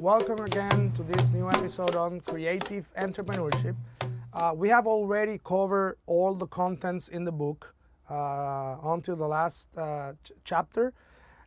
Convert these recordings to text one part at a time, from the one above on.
Welcome again to this new episode on creative entrepreneurship. Uh, we have already covered all the contents in the book uh, until the last uh, ch- chapter.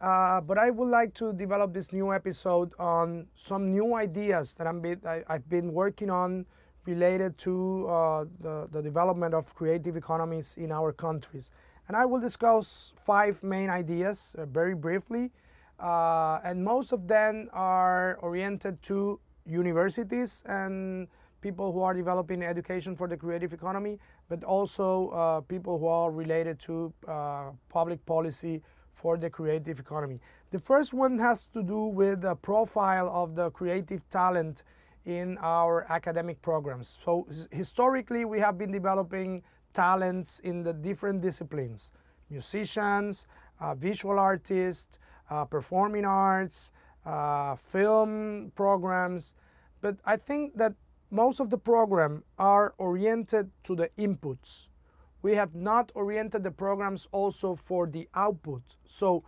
Uh, but I would like to develop this new episode on some new ideas that I'm been, I, have been working on related to uh, the, the development of creative economies in our countries. And I will discuss five main ideas uh, very briefly. Uh, and most of them are oriented to universities and people who are developing education for the creative economy, but also uh, people who are related to uh, public policy for the creative economy. The first one has to do with the profile of the creative talent in our academic programs. So historically, we have been developing talents in the different disciplines, musicians, uh, visual artists, performing arts, uh, film programs. But I think that most of the program are oriented to the inputs. We have not oriented the programs also for the output. So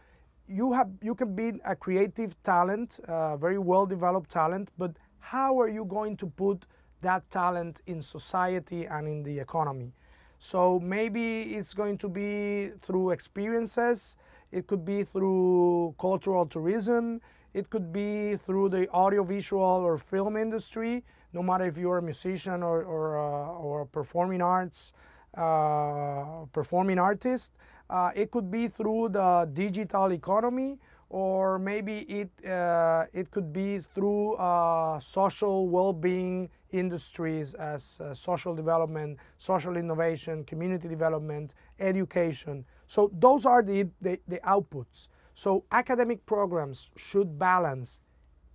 you have you can be a creative talent, uh, very well developed talent, but how are you going to put that talent in society and in the economy? So maybe it's going to be through experiences, it could be through cultural tourism, it could be through the audiovisual or film industry, no matter if you're a musician or, or, uh, or a performing arts, uh, performing artist. Uh, it could be through the digital economy or maybe it, uh, it could be through uh, social well-being industries as uh, social development, social innovation, community development, education. So those are the, the, the outputs. So academic programs should balance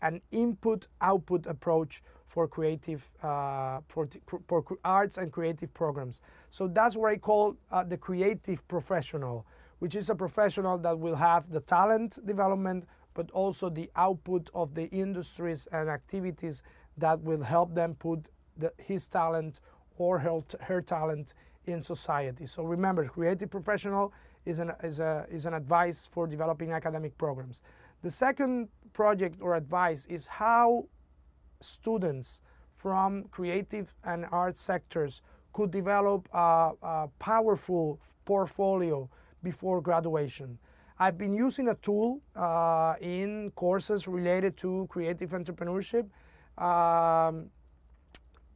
an input-output approach for creative, uh, for, for, arts and creative programs. So that's what I call uh, the creative professional which is a professional that will have the talent development, but also the output of the industries and activities that will help them put the, his talent or her, her talent in society. So remember, creative professional is an, is, a, is an advice for developing academic programs. The second project or advice is how students from creative and art sectors could develop a, a powerful portfolio before graduation. I've been using a tool uh, in courses related to creative entrepreneurship um,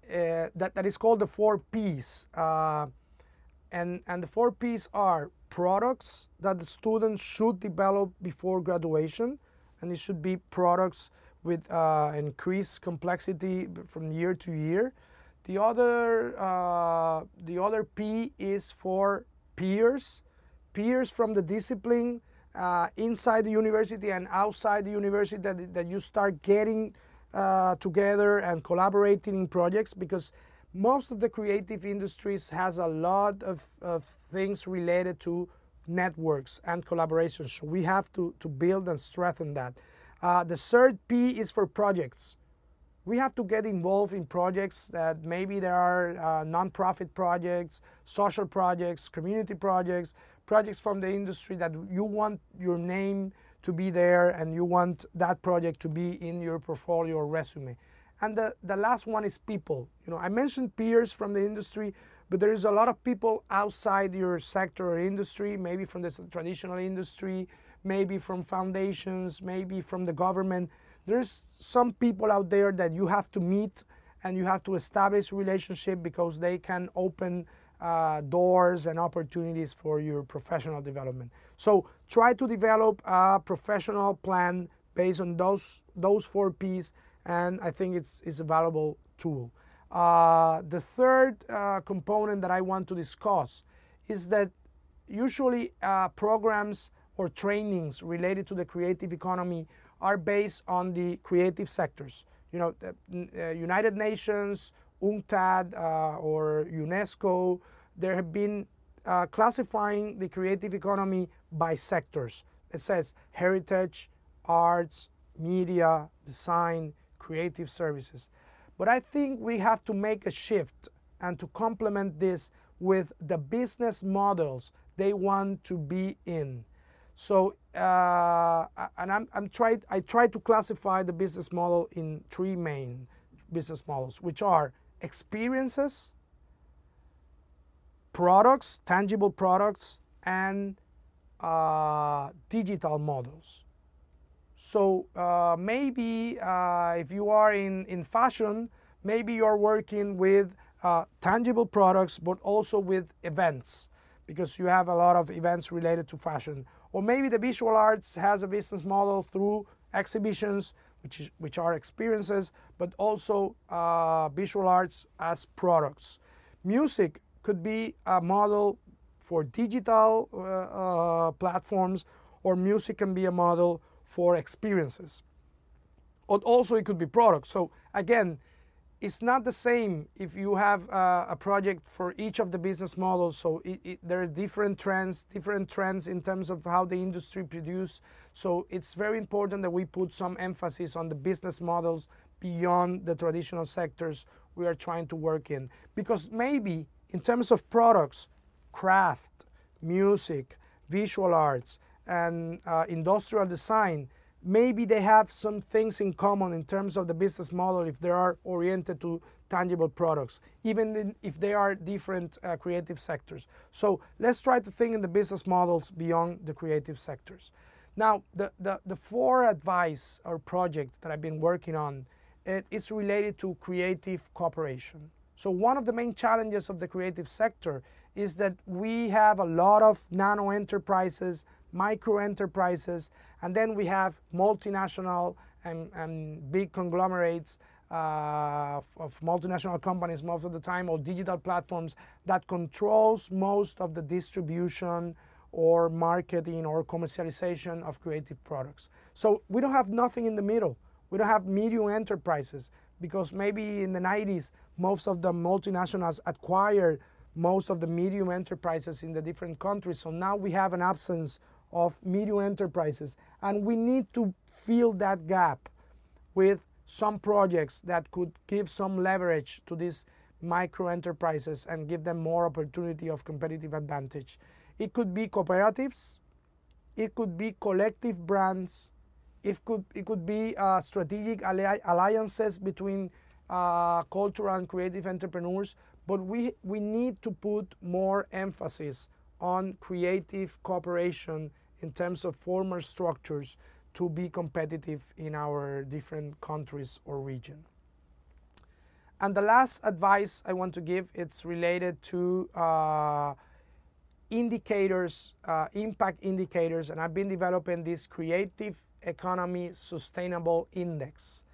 that, that is called the four P's. Uh, and, and the four P's are products that the students should develop before graduation, and it should be products with uh, increased complexity from year to year. The other, uh, the other P is for peers peers from the discipline uh, inside the university and outside the university that, that you start getting uh, together and collaborating in projects because most of the creative industries has a lot of, of things related to networks and collaborations. So we have to, to build and strengthen that. Uh, the third P is for projects. We have to get involved in projects that maybe there are uh, nonprofit projects, social projects, community projects, projects from the industry that you want your name to be there and you want that project to be in your portfolio or resume. And the, the last one is people. You know, I mentioned peers from the industry, but there is a lot of people outside your sector or industry, maybe from the traditional industry, maybe from foundations, maybe from the government. There's some people out there that you have to meet and you have to establish relationship because they can open uh, doors and opportunities for your professional development. So try to develop a professional plan based on those those four P's, and I think it's, it's a valuable tool. Uh, the third uh, component that I want to discuss is that usually uh, programs or trainings related to the creative economy are based on the creative sectors. You know, the, uh, United Nations UNCTAD uh, or UNESCO, there have been uh, classifying the creative economy by sectors. It says heritage, arts, media, design, creative services. But I think we have to make a shift and to complement this with the business models they want to be in. So, uh, and I'm, I'm tried, I try to classify the business model in three main business models, which are experiences, products, tangible products, and uh, digital models. So uh, maybe uh, if you are in, in fashion, maybe you're working with uh, tangible products, but also with events because you have a lot of events related to fashion. Or maybe the visual arts has a business model through exhibitions, which, which are experiences, but also uh, visual arts as products. Music could be a model for digital uh, uh, platforms, or music can be a model for experiences. But also, it could be products. So, again, it's not the same if you have uh, a project for each of the business models. So it, it, there are different trends, different trends in terms of how the industry produce. So it's very important that we put some emphasis on the business models beyond the traditional sectors we are trying to work in. Because maybe in terms of products, craft, music, visual arts, and uh, industrial design, maybe they have some things in common in terms of the business model if they are oriented to tangible products, even if they are different uh, creative sectors. So let's try to think in the business models beyond the creative sectors. Now, the, the, the four advice or project that I've been working on, it is related to creative cooperation. So one of the main challenges of the creative sector is that we have a lot of nano enterprises micro enterprises, and then we have multinational and, and big conglomerates uh, of multinational companies most of the time or digital platforms that controls most of the distribution or marketing or commercialization of creative products. So we don't have nothing in the middle. We don't have medium enterprises because maybe in the 90s most of the multinationals acquired most of the medium enterprises in the different countries. So now we have an absence of medium enterprises. And we need to fill that gap with some projects that could give some leverage to these micro enterprises and give them more opportunity of competitive advantage. It could be cooperatives, it could be collective brands, it could, it could be uh, strategic alli alliances between uh, cultural and creative entrepreneurs, but we, we need to put more emphasis on creative cooperation in terms of formal structures to be competitive in our different countries or region. And the last advice I want to give, it's related to uh, indicators, uh, impact indicators, and I've been developing this Creative Economy Sustainable Index.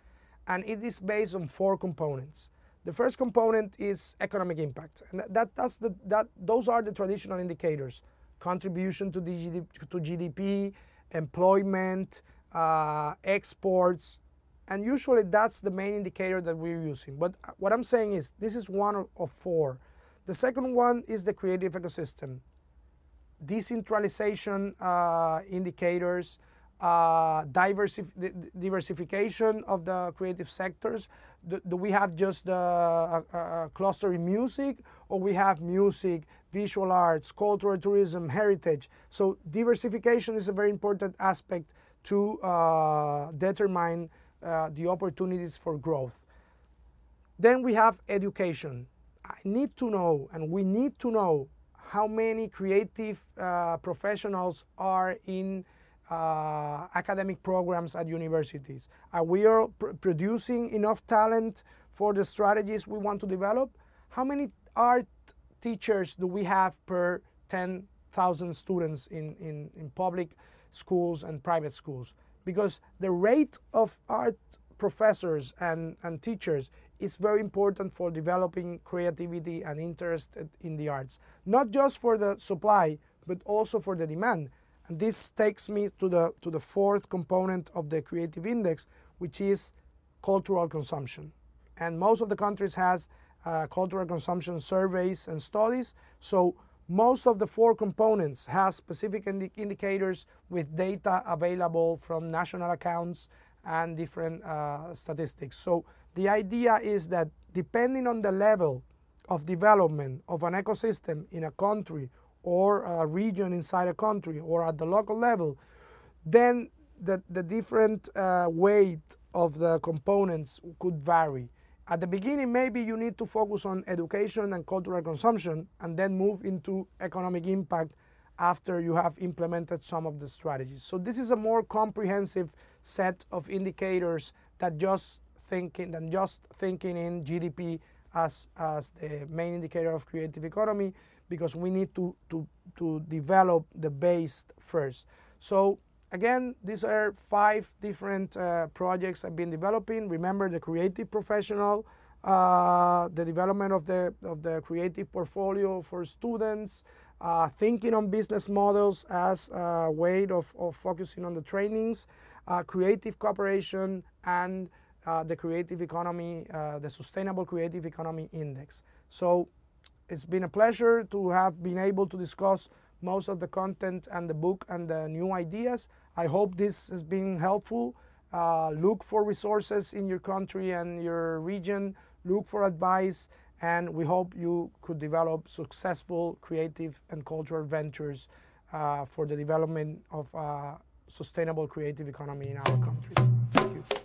And it is based on four components. The first component is economic impact, and that, that's the, that, those are the traditional indicators contribution to, GDP, to GDP employment, uh, exports, and usually that's the main indicator that we're using. But what I'm saying is this is one of four. The second one is the creative ecosystem. Decentralization uh, indicators, uh, diversification of the creative sectors. Do, do we have just the uh, cluster in music, or we have music, visual arts, cultural tourism, heritage? So diversification is a very important aspect to uh, determine uh, the opportunities for growth. Then we have education. I need to know, and we need to know how many creative uh, professionals are in uh, academic programs at universities? Are we are pr producing enough talent for the strategies we want to develop? How many art teachers do we have per 10,000 students in, in, in public schools and private schools? Because the rate of art professors and, and teachers is very important for developing creativity and interest in the arts, not just for the supply, but also for the demand. And this takes me to the, to the fourth component of the creative index, which is cultural consumption. And most of the countries has uh, cultural consumption surveys and studies. So most of the four components has specific indi indicators with data available from national accounts and different uh, statistics. So the idea is that depending on the level of development of an ecosystem in a country or a region inside a country or at the local level, then the, the different uh, weight of the components could vary. At the beginning, maybe you need to focus on education and cultural consumption and then move into economic impact after you have implemented some of the strategies. So this is a more comprehensive set of indicators that just thinking than just thinking in GDP as, as the main indicator of creative economy because we need to, to, to develop the base first. So again, these are five different uh, projects I've been developing. Remember the creative professional, uh, the development of the, of the creative portfolio for students, uh, thinking on business models as a way of, of focusing on the trainings, uh, creative cooperation, and uh, the creative economy, uh, the Sustainable Creative Economy Index. So it's been a pleasure to have been able to discuss most of the content and the book and the new ideas. I hope this has been helpful. Uh, look for resources in your country and your region. Look for advice, and we hope you could develop successful creative and cultural ventures uh, for the development of a sustainable creative economy in our countries.